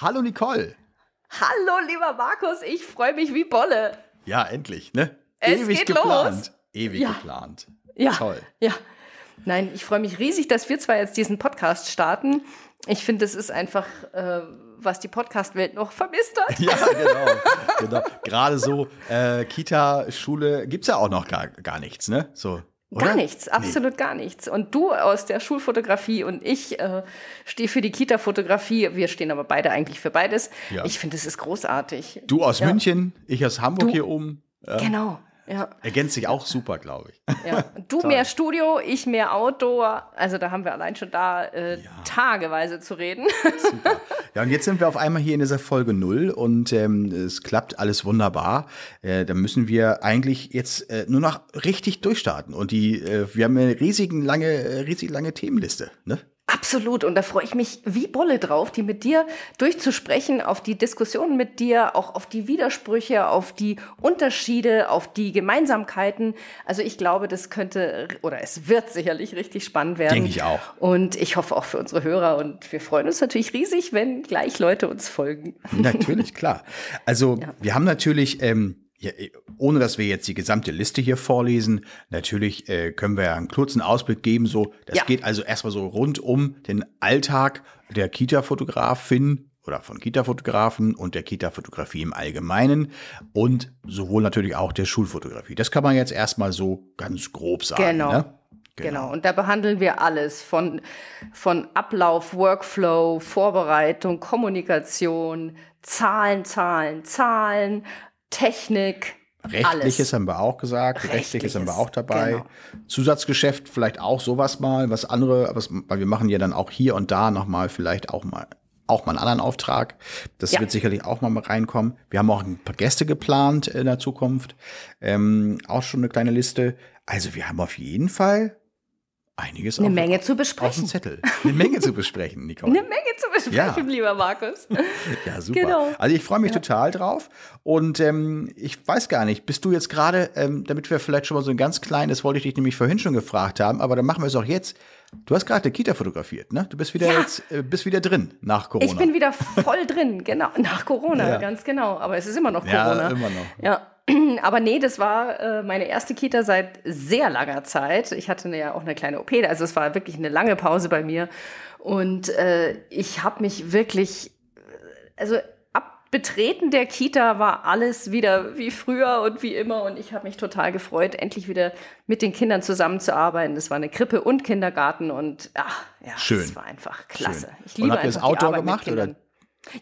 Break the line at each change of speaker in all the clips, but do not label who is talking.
Hallo Nicole.
Hallo lieber Markus, ich freue mich wie Bolle.
Ja, endlich, ne?
Es Ewig geht geplant. Los.
Ewig ja. geplant.
Ja. Toll. Ja. Nein, ich freue mich riesig, dass wir zwar jetzt diesen Podcast starten. Ich finde, es ist einfach, äh, was die Podcast-Welt noch vermisst hat.
Ja, genau. genau. Gerade so äh, Kita, Schule gibt es ja auch noch gar, gar nichts, ne? So.
Oder? Gar nichts, absolut nee. gar nichts. Und du aus der Schulfotografie und ich äh, stehe für die Kita-Fotografie. Wir stehen aber beide eigentlich für beides. Ja. Ich finde, es ist großartig.
Du aus ja. München, ich aus Hamburg du, hier oben.
Ja. Genau. Ja.
Ergänzt sich auch super, glaube ich.
Ja. Du mehr Studio, ich mehr Outdoor. Also da haben wir allein schon da äh, tageweise zu reden.
Super. Ja, und jetzt sind wir auf einmal hier in dieser Folge null und ähm, es klappt alles wunderbar. Äh, da müssen wir eigentlich jetzt äh, nur noch richtig durchstarten. Und die, äh, wir haben eine riesigen lange, äh, riesig lange Themenliste. Ne?
Absolut. Und da freue ich mich wie Bolle drauf, die mit dir durchzusprechen, auf die Diskussionen mit dir, auch auf die Widersprüche, auf die Unterschiede, auf die Gemeinsamkeiten. Also ich glaube, das könnte oder es wird sicherlich richtig spannend werden.
Denke ich auch.
Und ich hoffe auch für unsere Hörer. Und wir freuen uns natürlich riesig, wenn gleich Leute uns folgen.
Natürlich, klar. Also ja. wir haben natürlich ähm, ja, äh, ohne dass wir jetzt die gesamte Liste hier vorlesen, natürlich äh, können wir ja einen kurzen Ausblick geben. So, das ja. geht also erstmal so rund um den Alltag der Kita-Fotografin oder von Kita-Fotografen und der Kita-Fotografie im Allgemeinen und sowohl natürlich auch der Schulfotografie. Das kann man jetzt erstmal so ganz grob sagen.
Genau.
Ne?
Genau. genau. Und da behandeln wir alles von, von Ablauf, Workflow, Vorbereitung, Kommunikation, Zahlen, Zahlen, Zahlen, Technik.
Rechtliches
alles.
haben wir auch gesagt, Rechtliches, Rechtliches haben wir auch dabei. Genau. Zusatzgeschäft vielleicht auch sowas mal, was andere, was, weil wir machen ja dann auch hier und da nochmal vielleicht auch mal auch mal einen anderen Auftrag. Das ja. wird sicherlich auch mal reinkommen. Wir haben auch ein paar Gäste geplant in der Zukunft. Ähm, auch schon eine kleine Liste. Also wir haben auf jeden Fall einiges
Eine auf, Menge zu besprechen. Auf
dem Zettel. Eine Menge zu besprechen, Nicole.
Eine Menge zu besprechen, ja. lieber Markus.
ja, super. Genau. Also ich freue mich ja. total drauf. Und ähm, ich weiß gar nicht, bist du jetzt gerade, ähm, damit wir vielleicht schon mal so ein ganz kleines, wollte ich dich nämlich vorhin schon gefragt haben, aber dann machen wir es auch jetzt. Du hast gerade Kita fotografiert, ne? Du bist wieder ja. jetzt, äh, bist wieder drin nach Corona.
Ich bin wieder voll drin, genau, nach Corona, ganz genau. Aber es ist immer noch Corona.
Ja, immer noch.
Ja. Aber nee, das war äh, meine erste Kita seit sehr langer Zeit. Ich hatte ja auch eine kleine OP, also es war wirklich eine lange Pause bei mir. Und äh, ich habe mich wirklich, also ab Betreten der Kita war alles wieder wie früher und wie immer. Und ich habe mich total gefreut, endlich wieder mit den Kindern zusammenzuarbeiten. Das war eine Krippe und Kindergarten und ach, ja,
Schön.
es war einfach klasse.
Schön. Ich liebe und habt ihr das Outdoor gemacht oder?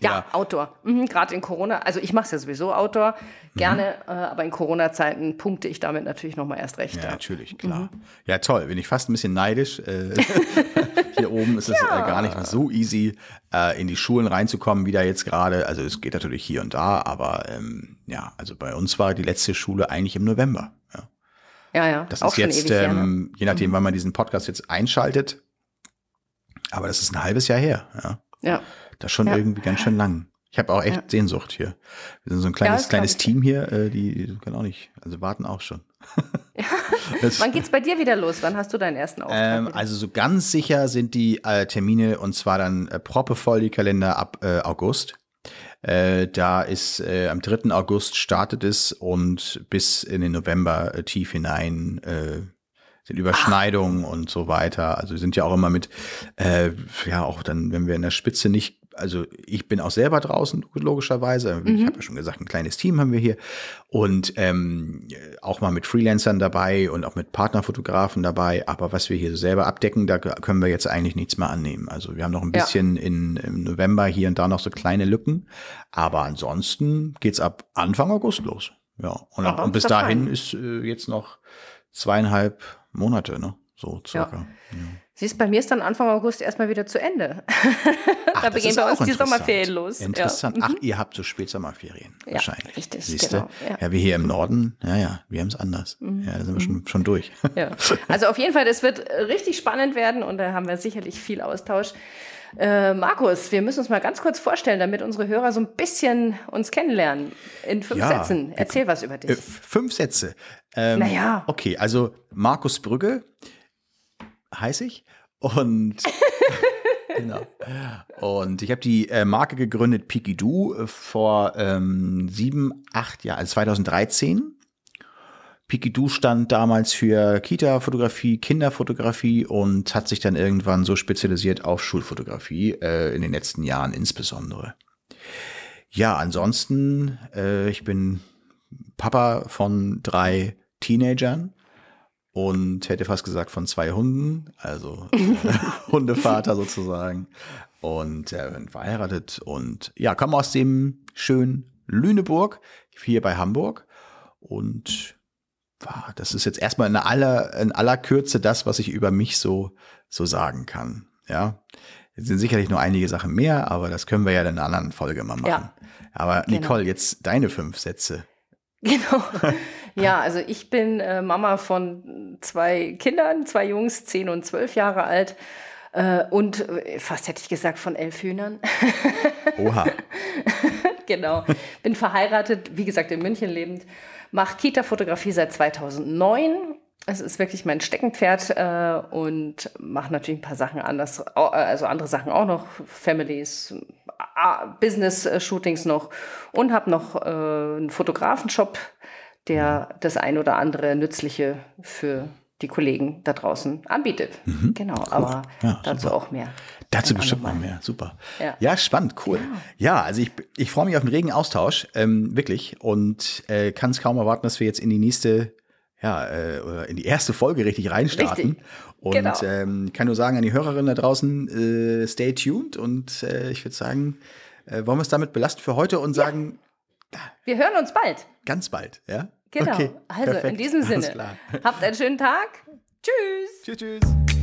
Ja, ja. Outdoor. Mhm, Gerade in Corona. Also ich mache es ja sowieso Outdoor gerne, mhm. äh, aber in Corona-Zeiten punkte ich damit natürlich noch mal erst recht.
Ja, ja. natürlich, klar. Mhm. Ja, toll. Bin ich fast ein bisschen neidisch. Äh, hier oben ist es ja. äh, gar nicht mehr so easy, äh, in die Schulen reinzukommen, wie da jetzt gerade. Also es geht natürlich hier und da, aber ähm, ja, also bei uns war die letzte Schule eigentlich im November. Ja,
ja. ja.
Das Auch ist jetzt, ähm, her, ne? je nachdem, mhm. wann man diesen Podcast jetzt einschaltet. Aber das ist ein halbes Jahr her. Ja.
Ja.
Das ist schon ja. irgendwie ganz schön lang. Ich habe auch echt ja. Sehnsucht hier. Wir sind so ein kleines, ja, kleines Team hier, äh, die können auch nicht, also warten auch schon.
Ja. Wann geht's bei dir wieder los? Wann hast du deinen ersten Auftrag?
Ähm, also so ganz sicher sind die äh, Termine und zwar dann äh, proppevoll die Kalender ab äh, August. Äh, da ist äh, am 3. August startet es und bis in den November tief hinein sind Überschneidungen Ach. und so weiter. Also wir sind ja auch immer mit, äh, ja auch dann, wenn wir in der Spitze nicht also ich bin auch selber draußen, logischerweise. Mhm. Ich habe ja schon gesagt, ein kleines Team haben wir hier. Und ähm, auch mal mit Freelancern dabei und auch mit Partnerfotografen dabei. Aber was wir hier selber abdecken, da können wir jetzt eigentlich nichts mehr annehmen. Also wir haben noch ein bisschen ja. in, im November hier und da noch so kleine Lücken. Aber ansonsten geht's ab Anfang August los. Ja. Und, und bis dahin fein. ist äh, jetzt noch zweieinhalb Monate, ne? So circa. Ja.
ja. Siehst, bei mir ist dann Anfang August erstmal wieder zu Ende. Ach, da beginnen bei uns die Sommerferien los.
Interessant. Ja. Ach, mhm. ihr habt so Spätsommerferien ja, wahrscheinlich.
Richtig,
Siehst genau. Ja. ja, wir hier im Norden, ja, ja, wir haben es anders. Mhm. Ja, da sind wir schon, schon durch.
Ja. Also auf jeden Fall, das wird richtig spannend werden und da haben wir sicherlich viel Austausch. Äh, Markus, wir müssen uns mal ganz kurz vorstellen, damit unsere Hörer so ein bisschen uns kennenlernen. In fünf ja, Sätzen. Erzähl was über dich. Äh,
fünf Sätze.
Ähm, naja.
Okay, also Markus Brügge heiße ich. Und genau. Und ich habe die äh, Marke gegründet, Pikidoo, äh, vor ähm, sieben, acht Jahren, also 2013. Pikidoo stand damals für Kita-Fotografie, Kinderfotografie und hat sich dann irgendwann so spezialisiert auf Schulfotografie, äh, in den letzten Jahren insbesondere. Ja, ansonsten, äh, ich bin Papa von drei Teenagern und hätte fast gesagt von zwei Hunden, also äh, Hundevater sozusagen. Und äh, bin verheiratet und ja, komme aus dem schönen Lüneburg, hier bei Hamburg. Und das ist jetzt erstmal in aller, in aller Kürze das, was ich über mich so, so sagen kann. Ja. Es sind sicherlich nur einige Sachen mehr, aber das können wir ja in einer anderen Folge mal machen. Ja, aber genau. Nicole, jetzt deine fünf Sätze.
Genau. Ja, also ich bin äh, Mama von zwei Kindern, zwei Jungs, zehn und zwölf Jahre alt. Äh, und äh, fast hätte ich gesagt von elf Hühnern.
Oha.
genau. Bin verheiratet, wie gesagt, in München lebend. Mache Kita-Fotografie seit 2009. Es ist wirklich mein Steckenpferd äh, und mache natürlich ein paar Sachen anders, also andere Sachen auch noch, Families, Business-Shootings noch und habe noch äh, einen Fotografenshop, der das ein oder andere Nützliche für die Kollegen da draußen anbietet. Mhm. Genau, cool. aber ja, dazu super. auch mehr.
Dazu bestimmt noch mehr, super. Ja, ja spannend, cool. Ja, ja also ich, ich freue mich auf einen regen Austausch, ähm, wirklich, und äh, kann es kaum erwarten, dass wir jetzt in die nächste, ja, äh, in die erste Folge richtig reinstarten. Richtig. Und genau. ähm, kann nur sagen an die Hörerinnen da draußen, äh, stay tuned und äh, ich würde sagen, äh, wollen wir es damit belasten für heute und sagen,
wir hören uns bald.
Ganz bald, ja?
Genau. Okay, also perfekt. in diesem Sinne. Habt einen schönen Tag. Tschüss. Tschüss, tschüss.